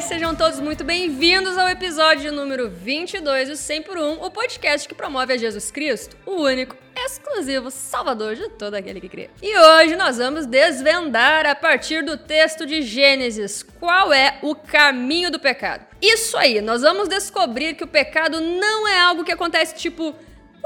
Sejam todos muito bem-vindos ao episódio número 22 do 100 por 1, o podcast que promove a Jesus Cristo, o único, exclusivo salvador de todo aquele que crê. E hoje nós vamos desvendar a partir do texto de Gênesis qual é o caminho do pecado. Isso aí, nós vamos descobrir que o pecado não é algo que acontece tipo,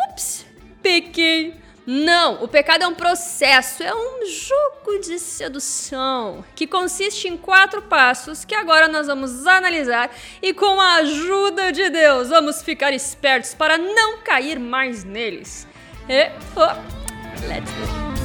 ups, pequei não, o pecado é um processo, é um jogo de sedução que consiste em quatro passos que agora nós vamos analisar e com a ajuda de Deus vamos ficar espertos para não cair mais neles. E, oh, let's go.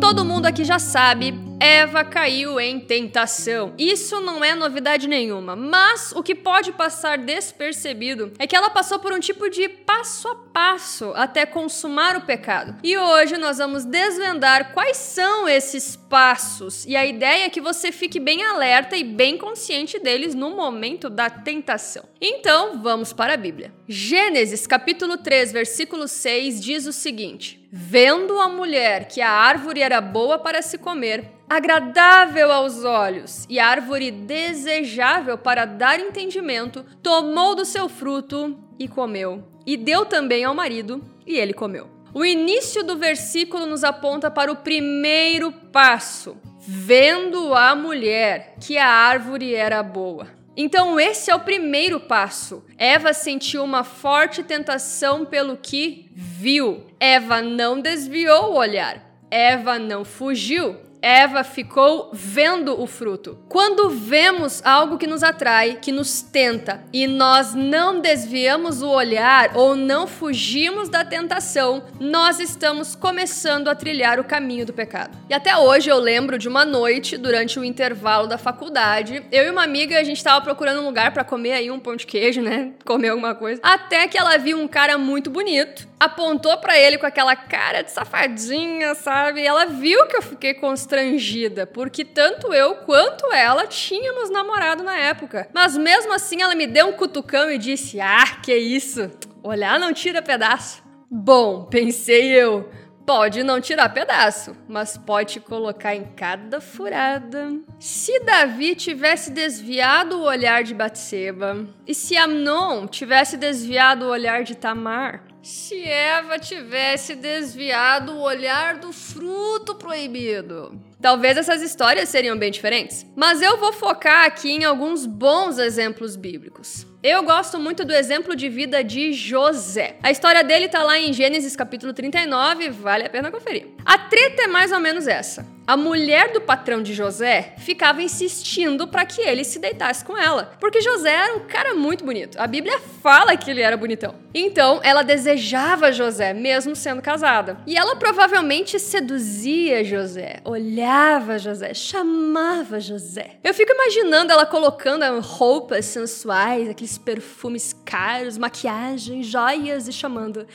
Todo mundo aqui já sabe, Eva caiu em tentação. Isso não é novidade nenhuma, mas o que pode passar despercebido é que ela passou por um tipo de passo a passo até consumar o pecado. E hoje nós vamos desvendar quais são esses passos e a ideia é que você fique bem alerta e bem consciente deles no momento da tentação. Então, vamos para a Bíblia. Gênesis capítulo 3, versículo 6 diz o seguinte: Vendo a mulher que a árvore era boa para se comer, agradável aos olhos e árvore desejável para dar entendimento, tomou do seu fruto e comeu. E deu também ao marido, e ele comeu. O início do versículo nos aponta para o primeiro passo, vendo a mulher que a árvore era boa. Então, esse é o primeiro passo. Eva sentiu uma forte tentação pelo que viu. Eva não desviou o olhar. Eva não fugiu. Eva ficou vendo o fruto. Quando vemos algo que nos atrai, que nos tenta, e nós não desviamos o olhar ou não fugimos da tentação, nós estamos começando a trilhar o caminho do pecado. E até hoje eu lembro de uma noite, durante o intervalo da faculdade, eu e uma amiga, a gente estava procurando um lugar para comer aí um pão de queijo, né? Comer alguma coisa. Até que ela viu um cara muito bonito, apontou para ele com aquela cara de safadinha, sabe? E ela viu que eu fiquei constrangida porque tanto eu quanto ela tínhamos namorado na época. Mas mesmo assim ela me deu um cutucão e disse: Ah, que isso? Olhar não tira pedaço. Bom, pensei eu. Pode não tirar pedaço, mas pode colocar em cada furada. Se Davi tivesse desviado o olhar de Batseba, e se Amnon tivesse desviado o olhar de Tamar, se Eva tivesse desviado o olhar do fruto proibido. Talvez essas histórias seriam bem diferentes, mas eu vou focar aqui em alguns bons exemplos bíblicos. Eu gosto muito do exemplo de vida de José. A história dele tá lá em Gênesis capítulo 39, vale a pena conferir. A treta é mais ou menos essa. A mulher do patrão de José ficava insistindo para que ele se deitasse com ela, porque José era um cara muito bonito. A Bíblia fala que ele era bonitão. Então, ela desejava José, mesmo sendo casada. E ela provavelmente seduzia José, olhava José, chamava José. Eu fico imaginando ela colocando roupas sensuais, aqueles perfumes caros, maquiagem, joias e chamando: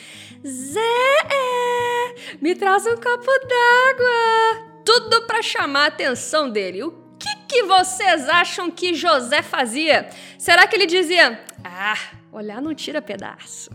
Zé, me traz um copo d'água tudo para chamar a atenção dele. O que, que vocês acham que José fazia? Será que ele dizia: Ah, olhar não tira pedaço.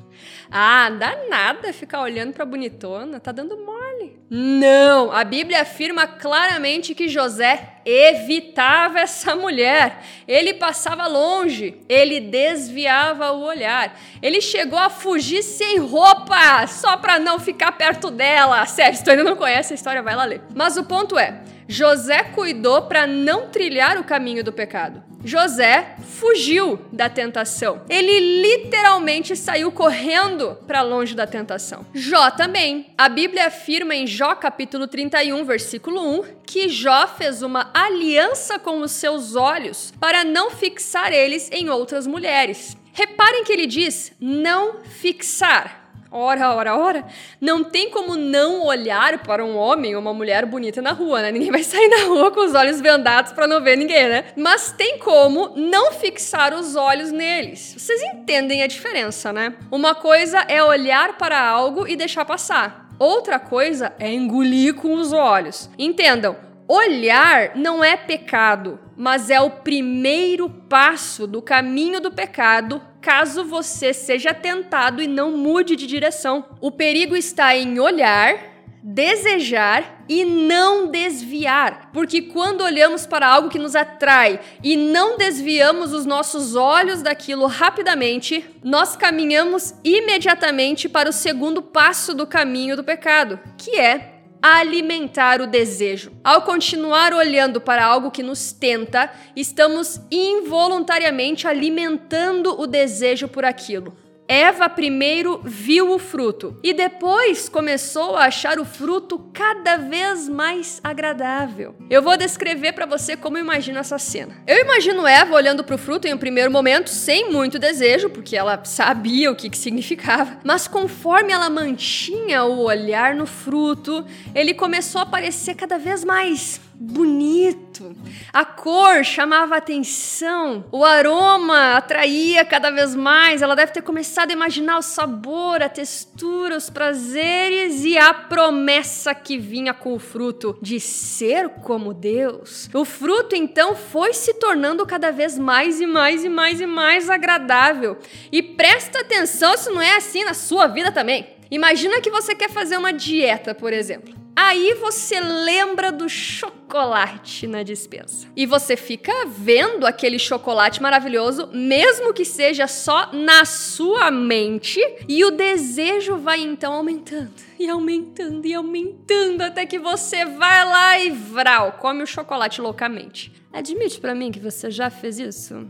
Ah, dá nada ficar olhando pra bonitona, tá dando mole. Não, a Bíblia afirma claramente que José evitava essa mulher. Ele passava longe, ele desviava o olhar. Ele chegou a fugir sem roupa, só pra não ficar perto dela. Sério, se tu ainda não conhece a história, vai lá ler. Mas o ponto é, José cuidou para não trilhar o caminho do pecado. José fugiu da tentação. Ele literalmente saiu correndo para longe da tentação. Jó também. A Bíblia afirma em Jó capítulo 31, versículo 1, que Jó fez uma aliança com os seus olhos para não fixar eles em outras mulheres. Reparem que ele diz não fixar ora, ora, ora, não tem como não olhar para um homem ou uma mulher bonita na rua, né? Ninguém vai sair na rua com os olhos vendados para não ver ninguém, né? Mas tem como não fixar os olhos neles. Vocês entendem a diferença, né? Uma coisa é olhar para algo e deixar passar. Outra coisa é engolir com os olhos. Entendam, Olhar não é pecado, mas é o primeiro passo do caminho do pecado, caso você seja tentado e não mude de direção. O perigo está em olhar desejar e não desviar. Porque quando olhamos para algo que nos atrai e não desviamos os nossos olhos daquilo rapidamente, nós caminhamos imediatamente para o segundo passo do caminho do pecado, que é alimentar o desejo. Ao continuar olhando para algo que nos tenta, estamos involuntariamente alimentando o desejo por aquilo. Eva primeiro viu o fruto e depois começou a achar o fruto cada vez mais agradável. Eu vou descrever para você como imagino essa cena. Eu imagino Eva olhando para o fruto em um primeiro momento sem muito desejo, porque ela sabia o que, que significava, mas conforme ela mantinha o olhar no fruto, ele começou a parecer cada vez mais bonito. A cor chamava atenção, o aroma atraía cada vez mais. Ela deve ter começado a imaginar o sabor, a textura, os prazeres e a promessa que vinha com o fruto de ser como Deus. O fruto então foi se tornando cada vez mais e mais e mais e mais agradável. E presta atenção se não é assim na sua vida também. Imagina que você quer fazer uma dieta, por exemplo. Aí você lembra do chocolate na dispensa. E você fica vendo aquele chocolate maravilhoso, mesmo que seja só na sua mente, e o desejo vai então aumentando, e aumentando, e aumentando, até que você vai lá e vral, come o chocolate loucamente. Admite para mim que você já fez isso?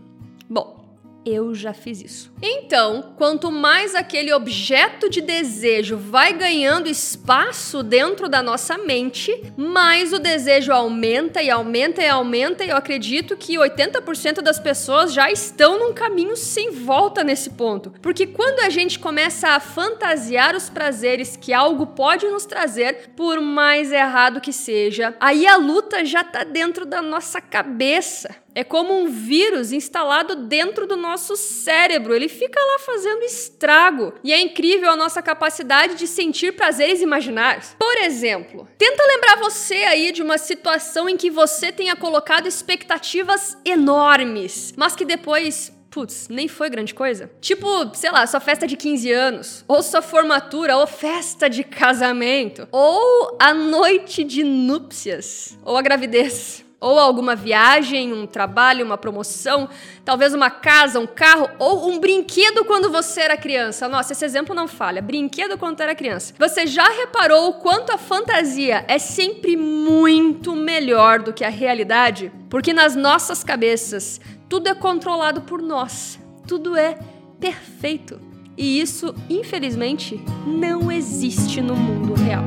Bom, eu já fiz isso. Então, quanto mais aquele objeto de desejo vai ganhando espaço dentro da nossa mente, mais o desejo aumenta e aumenta e aumenta. E eu acredito que 80% das pessoas já estão num caminho sem volta nesse ponto. Porque quando a gente começa a fantasiar os prazeres que algo pode nos trazer, por mais errado que seja, aí a luta já tá dentro da nossa cabeça. É como um vírus instalado dentro do nosso cérebro. Ele fica lá fazendo estrago. E é incrível a nossa capacidade de sentir prazeres imaginários. Por exemplo, tenta lembrar você aí de uma situação em que você tenha colocado expectativas enormes, mas que depois putz, nem foi grande coisa. Tipo, sei lá, sua festa de 15 anos, ou sua formatura, ou festa de casamento, ou a noite de núpcias, ou a gravidez ou alguma viagem, um trabalho, uma promoção, talvez uma casa, um carro ou um brinquedo quando você era criança. Nossa, esse exemplo não falha. Brinquedo quando era criança. Você já reparou o quanto a fantasia é sempre muito melhor do que a realidade? Porque nas nossas cabeças tudo é controlado por nós. Tudo é perfeito. E isso, infelizmente, não existe no mundo real.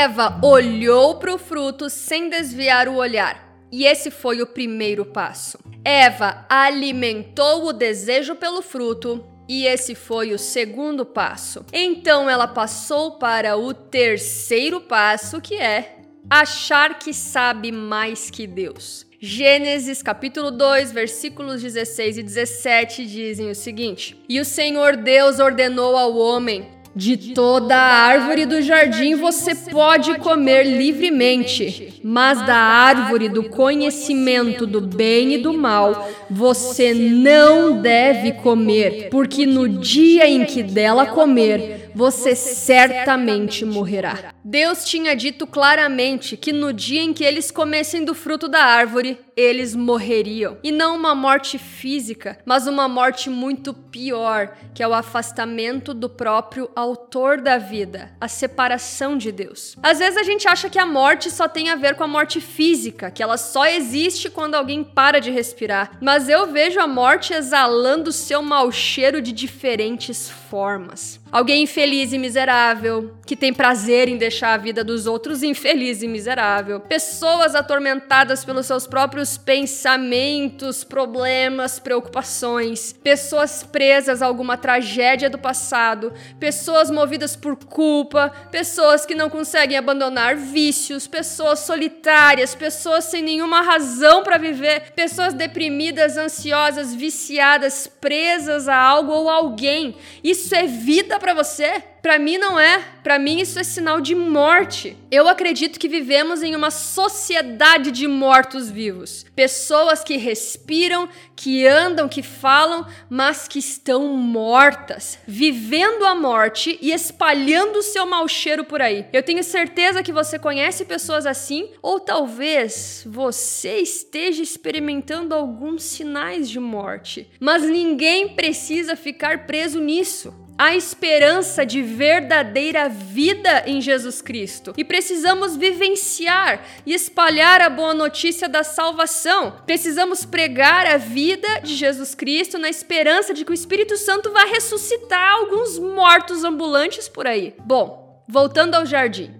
Eva olhou para o fruto sem desviar o olhar. E esse foi o primeiro passo. Eva alimentou o desejo pelo fruto, e esse foi o segundo passo. Então ela passou para o terceiro passo, que é achar que sabe mais que Deus. Gênesis capítulo 2, versículos 16 e 17 dizem o seguinte: E o Senhor Deus ordenou ao homem: de toda a árvore do jardim você pode comer livremente, mas da árvore do conhecimento do bem e do mal você não deve comer, porque no dia em que dela comer, você certamente morrerá. Deus tinha dito claramente que no dia em que eles comessem do fruto da árvore, eles morreriam. E não uma morte física, mas uma morte muito pior, que é o afastamento do próprio autor da vida, a separação de Deus. Às vezes a gente acha que a morte só tem a ver com a morte física, que ela só existe quando alguém para de respirar. Mas eu vejo a morte exalando seu mau cheiro de diferentes formas. Alguém infeliz e miserável, que tem prazer em deixar a vida dos outros infeliz e miserável. Pessoas atormentadas pelos seus próprios pensamentos, problemas, preocupações. Pessoas presas a alguma tragédia do passado. Pessoas movidas por culpa. Pessoas que não conseguem abandonar vícios. Pessoas solitárias. Pessoas sem nenhuma razão para viver. Pessoas deprimidas, ansiosas, viciadas, presas a algo ou alguém. Isso é vida para você? Para mim não é. Para mim isso é sinal de morte. Eu acredito que vivemos em uma sociedade de mortos-vivos. Pessoas que respiram, que andam, que falam, mas que estão mortas, vivendo a morte e espalhando o seu mau cheiro por aí. Eu tenho certeza que você conhece pessoas assim, ou talvez você esteja experimentando alguns sinais de morte. Mas ninguém precisa ficar preso nisso a esperança de verdadeira vida em Jesus Cristo. E precisamos vivenciar e espalhar a boa notícia da salvação. Precisamos pregar a vida de Jesus Cristo na esperança de que o Espírito Santo vai ressuscitar alguns mortos ambulantes por aí. Bom, voltando ao jardim.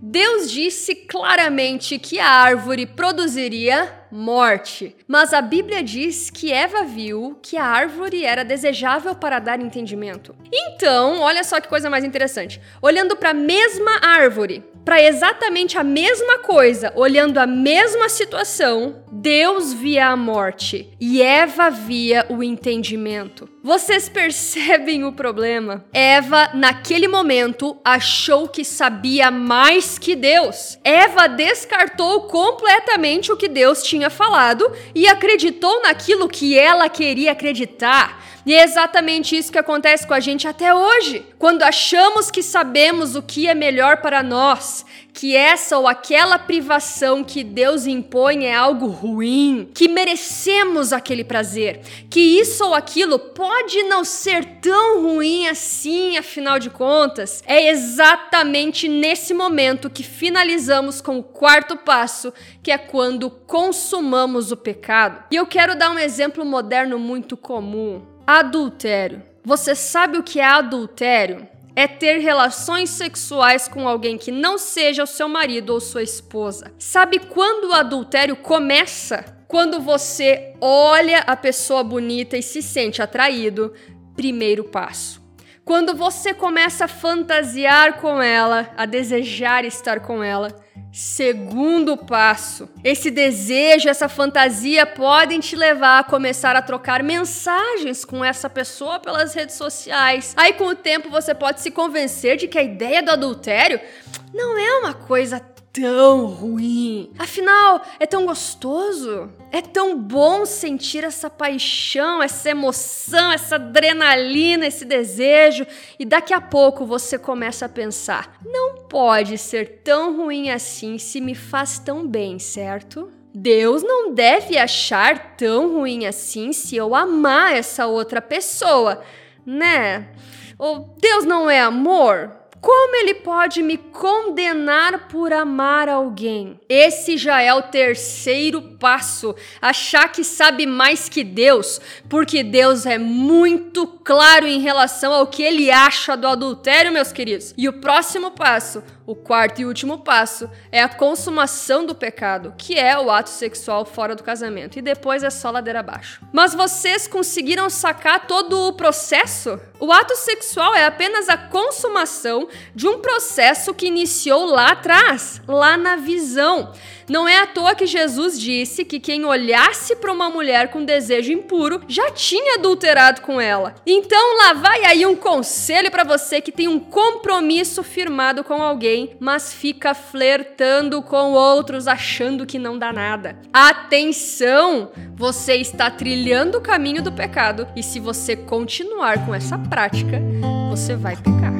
Deus disse claramente que a árvore produziria morte, mas a Bíblia diz que Eva viu que a árvore era desejável para dar entendimento. Então, olha só que coisa mais interessante. Olhando para a mesma árvore, para exatamente a mesma coisa, olhando a mesma situação, Deus via a morte e Eva via o entendimento. Vocês percebem o problema? Eva, naquele momento, achou que sabia mais que Deus. Eva descartou completamente o que Deus tinha falado e acreditou naquilo que ela queria acreditar. E é exatamente isso que acontece com a gente até hoje. Quando achamos que sabemos o que é melhor para nós, que essa ou aquela privação que Deus impõe é algo ruim, que merecemos aquele prazer, que isso ou aquilo pode não ser tão ruim assim, afinal de contas, é exatamente nesse momento que finalizamos com o quarto passo, que é quando consumamos o pecado. E eu quero dar um exemplo moderno muito comum. Adultério. Você sabe o que é adultério? É ter relações sexuais com alguém que não seja o seu marido ou sua esposa. Sabe quando o adultério começa? Quando você olha a pessoa bonita e se sente atraído, primeiro passo. Quando você começa a fantasiar com ela, a desejar estar com ela, Segundo passo, esse desejo, essa fantasia podem te levar a começar a trocar mensagens com essa pessoa pelas redes sociais. Aí, com o tempo, você pode se convencer de que a ideia do adultério não é uma coisa tão ruim. Afinal, é tão gostoso. É tão bom sentir essa paixão, essa emoção, essa adrenalina, esse desejo. E daqui a pouco você começa a pensar: não pode ser tão ruim assim se me faz tão bem, certo? Deus não deve achar tão ruim assim se eu amar essa outra pessoa, né? Ou Deus não é amor? Como ele pode me condenar por amar alguém? Esse já é o terceiro passo. Achar que sabe mais que Deus, porque Deus é muito claro em relação ao que ele acha do adultério, meus queridos. E o próximo passo, o quarto e último passo é a consumação do pecado, que é o ato sexual fora do casamento. E depois é só ladeira abaixo. Mas vocês conseguiram sacar todo o processo? O ato sexual é apenas a consumação de um processo que iniciou lá atrás, lá na visão. Não é à toa que Jesus disse que quem olhasse para uma mulher com desejo impuro já tinha adulterado com ela. Então lá vai aí um conselho para você que tem um compromisso firmado com alguém, mas fica flertando com outros achando que não dá nada. Atenção! Você está trilhando o caminho do pecado e se você continuar com essa prática, você vai pecar.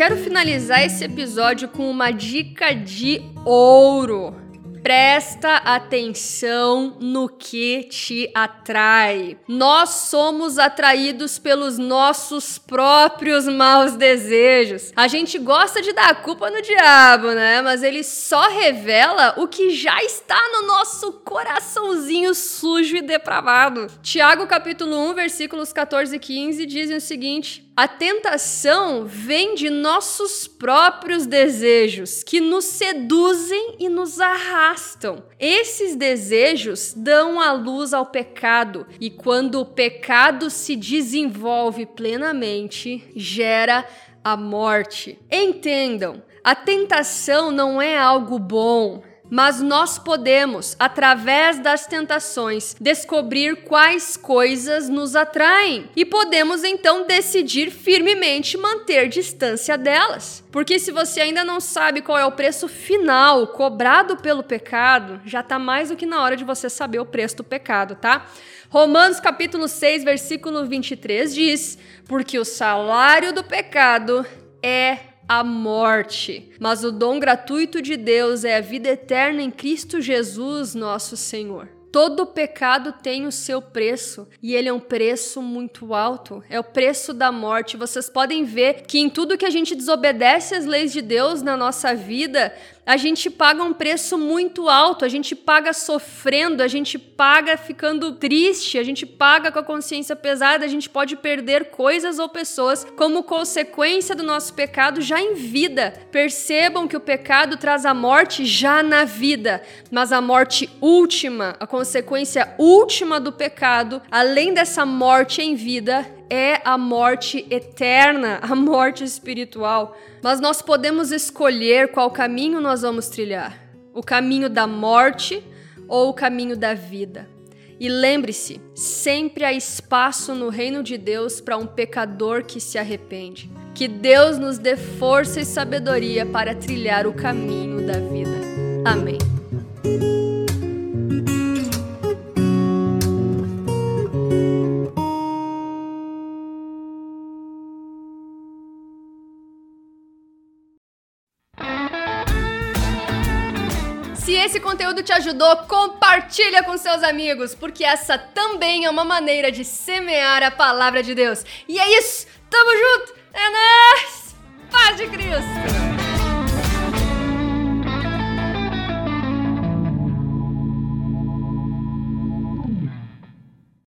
Quero finalizar esse episódio com uma dica de ouro. Presta atenção no que te atrai. Nós somos atraídos pelos nossos próprios maus desejos. A gente gosta de dar culpa no diabo, né? Mas ele só revela o que já está no nosso coraçãozinho sujo e depravado. Tiago capítulo 1, versículos 14 e 15 dizem o seguinte: a tentação vem de nossos próprios desejos, que nos seduzem e nos arrastam. Esses desejos dão a luz ao pecado, e quando o pecado se desenvolve plenamente, gera a morte. Entendam, a tentação não é algo bom, mas nós podemos, através das tentações, descobrir quais coisas nos atraem e podemos então decidir firmemente manter distância delas. Porque se você ainda não sabe qual é o preço final cobrado pelo pecado, já está mais do que na hora de você saber o preço do pecado, tá? Romanos capítulo 6, versículo 23 diz: "Porque o salário do pecado é a morte. Mas o dom gratuito de Deus é a vida eterna em Cristo Jesus, nosso Senhor. Todo pecado tem o seu preço e ele é um preço muito alto. É o preço da morte. Vocês podem ver que em tudo que a gente desobedece às leis de Deus na nossa vida, a gente paga um preço muito alto, a gente paga sofrendo, a gente paga ficando triste, a gente paga com a consciência pesada, a gente pode perder coisas ou pessoas como consequência do nosso pecado já em vida. Percebam que o pecado traz a morte já na vida, mas a morte última, a consequência última do pecado, além dessa morte em vida, é a morte eterna, a morte espiritual. Mas nós podemos escolher qual caminho nós vamos trilhar: o caminho da morte ou o caminho da vida. E lembre-se, sempre há espaço no reino de Deus para um pecador que se arrepende. Que Deus nos dê força e sabedoria para trilhar o caminho da vida. Amém. Conteúdo te ajudou, compartilha com seus amigos, porque essa também é uma maneira de semear a palavra de Deus. E é isso, tamo junto, é nóis, paz de Cristo!